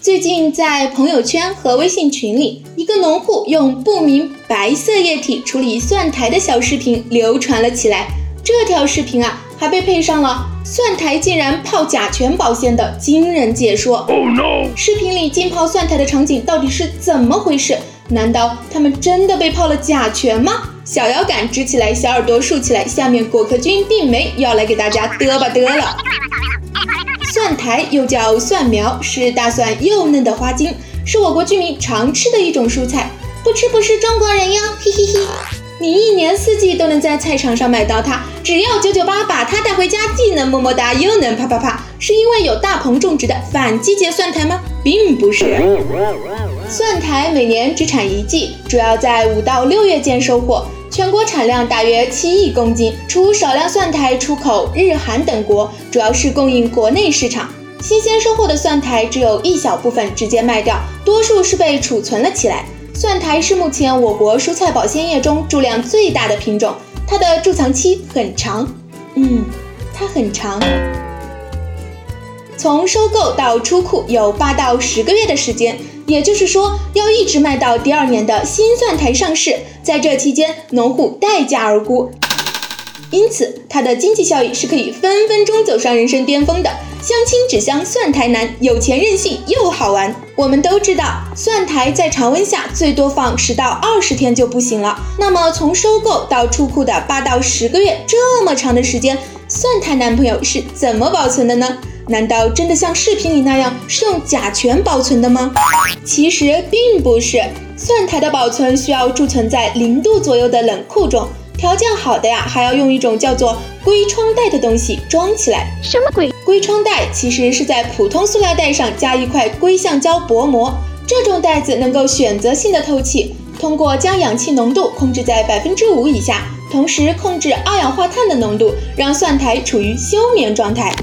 最近在朋友圈和微信群里，一个农户用不明白色液体处理蒜苔的小视频流传了起来。这条视频啊，还被配上了蒜苔竟然泡甲醛保鲜的惊人解说。视频里浸泡蒜苔的场景到底是怎么回事？难道他们真的被泡了甲醛吗？小腰杆直起来，小耳朵竖起来，下面果壳君病梅要来给大家嘚吧嘚了。蒜苔又叫蒜苗，是大蒜幼嫩的花茎，是我国居民常吃的一种蔬菜。不吃不是中国人哟，嘿嘿嘿。你一年四季都能在菜场上买到它，只要九九八把它带回家，既能么么哒，又能啪啪啪。是因为有大棚种植的反季节蒜苔吗？并不是。蒜苔每年只产一季，主要在五到六月间收获。全国产量大约七亿公斤，除少量蒜苔出口日韩等国，主要是供应国内市场。新鲜收获的蒜苔只有一小部分直接卖掉，多数是被储存了起来。蒜苔是目前我国蔬菜保鲜液中贮量最大的品种，它的贮藏期很长。嗯，它很长。从收购到出库有八到十个月的时间，也就是说要一直卖到第二年的新蒜苔上市。在这期间，农户待价而沽，因此它的经济效益是可以分分钟走上人生巅峰的。相亲只相蒜苔男，有钱任性又好玩。我们都知道，蒜苔在常温下最多放十到二十天就不行了。那么从收购到出库的八到十个月这么长的时间，蒜苔男朋友是怎么保存的呢？难道真的像视频里那样是用甲醛保存的吗？其实并不是，蒜苔的保存需要贮存在零度左右的冷库中，条件好的呀，还要用一种叫做硅窗袋的东西装起来。什么鬼？硅窗袋其实是在普通塑料袋上加一块硅橡胶薄膜，这种袋子能够选择性的透气，通过将氧气浓度控制在百分之五以下，同时控制二氧化碳的浓度，让蒜苔处于休眠状态。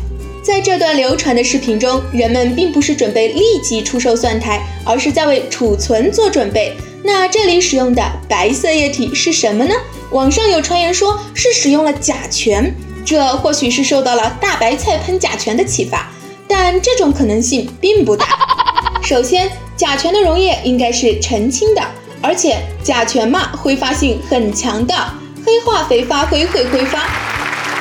在这段流传的视频中，人们并不是准备立即出售蒜苔，而是在为储存做准备。那这里使用的白色液体是什么呢？网上有传言说是使用了甲醛，这或许是受到了大白菜喷甲醛的启发，但这种可能性并不大。首先，甲醛的溶液应该是澄清的，而且甲醛嘛，挥发性很强的，黑化肥发灰会挥发，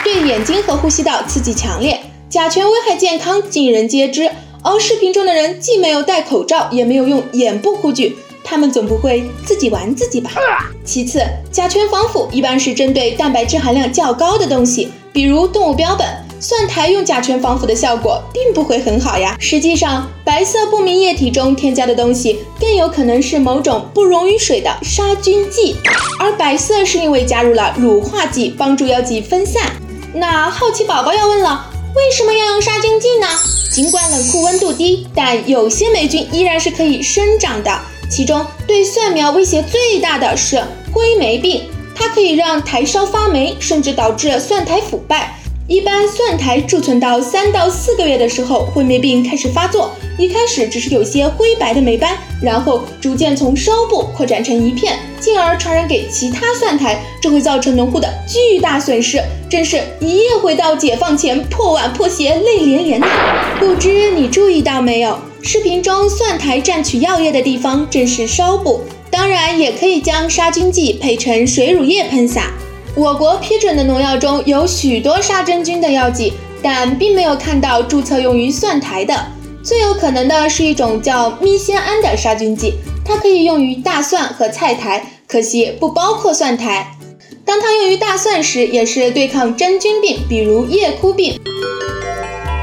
对眼睛和呼吸道刺激强烈。甲醛危害健康，尽人皆知。而视频中的人既没有戴口罩，也没有用眼部护具，他们总不会自己玩自己吧？其次，甲醛防腐一般是针对蛋白质含量较高的东西，比如动物标本。蒜苔用甲醛防腐的效果并不会很好呀。实际上，白色不明液体中添加的东西更有可能是某种不溶于水的杀菌剂，而白色是因为加入了乳化剂，帮助药剂分散。那好奇宝宝要问了。为什么要用杀菌剂呢？尽管冷库温度低，但有些霉菌依然是可以生长的。其中对蒜苗威胁最大的是灰霉病，它可以让苔烧发霉，甚至导致蒜苔腐败。一般蒜苔贮存到三到四个月的时候，灰霉病开始发作。一开始只是有些灰白的霉斑，然后逐渐从梢部扩展成一片，进而传染给其他蒜苔，这会造成农户的巨大损失。真是一夜回到解放前，破碗破鞋泪连连呐！不知你注意到没有，视频中蒜苔蘸取药液的地方正是烧部，当然也可以将杀菌剂配成水乳液喷洒。我国批准的农药中有许多杀真菌的药剂，但并没有看到注册用于蒜苔的。最有可能的是一种叫咪酰胺的杀菌剂，它可以用于大蒜和菜苔，可惜不包括蒜苔。当它用于大蒜时，也是对抗真菌病，比如叶枯病。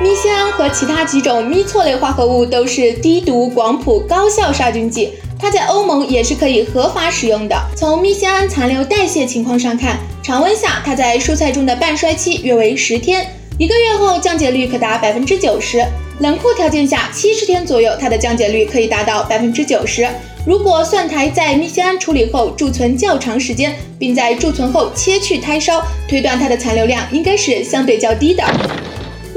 咪酰胺和其他几种咪唑类化合物都是低毒、广谱、高效杀菌剂。它在欧盟也是可以合法使用的。从咪酰胺残留代谢情况上看，常温下它在蔬菜中的半衰期约为十天，一个月后降解率可达百分之九十；冷库条件下七十天左右，它的降解率可以达到百分之九十。如果蒜苔在咪酰胺处理后贮存较长时间，并在贮存后切去胎梢，推断它的残留量应该是相对较低的。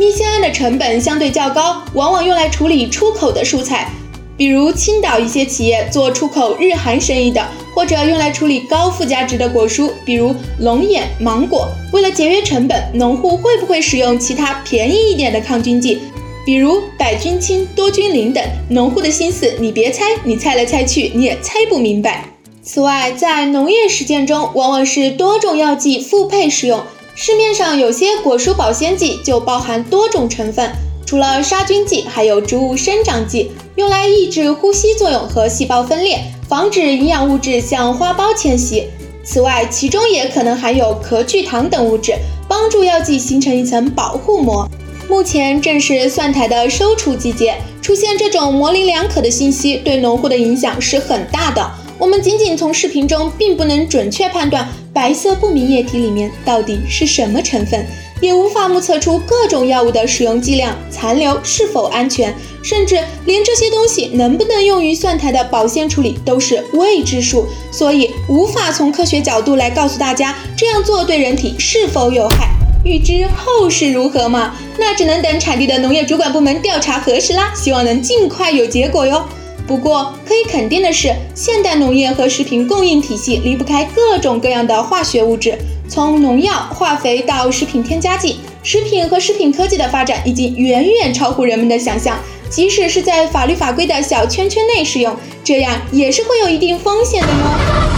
密酰胺的成本相对较高，往往用来处理出口的蔬菜。比如青岛一些企业做出口日韩生意的，或者用来处理高附加值的果蔬，比如龙眼、芒果。为了节约成本，农户会不会使用其他便宜一点的抗菌剂，比如百菌清、多菌灵等？农户的心思你别猜，你猜来猜去你也猜不明白。此外，在农业实践中，往往是多种药剂复配使用。市面上有些果蔬保鲜剂就包含多种成分。除了杀菌剂，还有植物生长剂，用来抑制呼吸作用和细胞分裂，防止营养物质向花苞迁徙。此外，其中也可能含有壳聚糖等物质，帮助药剂形成一层保护膜。目前正是蒜苔的收储季节，出现这种模棱两可的信息，对农户的影响是很大的。我们仅仅从视频中，并不能准确判断白色不明液体里面到底是什么成分。也无法目测出各种药物的使用剂量、残留是否安全，甚至连这些东西能不能用于蒜苔的保鲜处理都是未知数，所以无法从科学角度来告诉大家这样做对人体是否有害。欲知后事如何嘛？那只能等产地的农业主管部门调查核实啦，希望能尽快有结果哟。不过可以肯定的是，现代农业和食品供应体系离不开各种各样的化学物质。从农药、化肥到食品添加剂，食品和食品科技的发展已经远远超乎人们的想象。即使是在法律法规的小圈圈内使用，这样也是会有一定风险的哟。